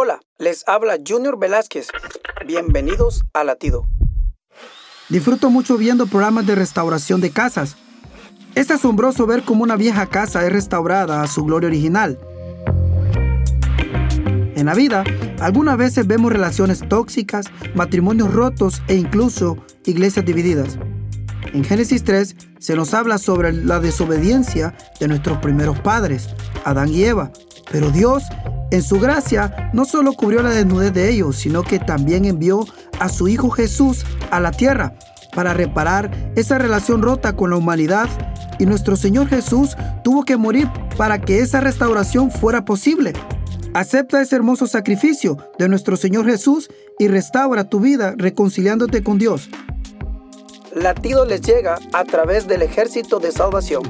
Hola, les habla Junior Velázquez. Bienvenidos a Latido. Disfruto mucho viendo programas de restauración de casas. Es asombroso ver cómo una vieja casa es restaurada a su gloria original. En la vida, algunas veces vemos relaciones tóxicas, matrimonios rotos e incluso iglesias divididas. En Génesis 3 se nos habla sobre la desobediencia de nuestros primeros padres, Adán y Eva. Pero Dios, en su gracia, no solo cubrió la desnudez de ellos, sino que también envió a su Hijo Jesús a la tierra para reparar esa relación rota con la humanidad. Y nuestro Señor Jesús tuvo que morir para que esa restauración fuera posible. Acepta ese hermoso sacrificio de nuestro Señor Jesús y restaura tu vida reconciliándote con Dios. Latido les llega a través del ejército de salvación.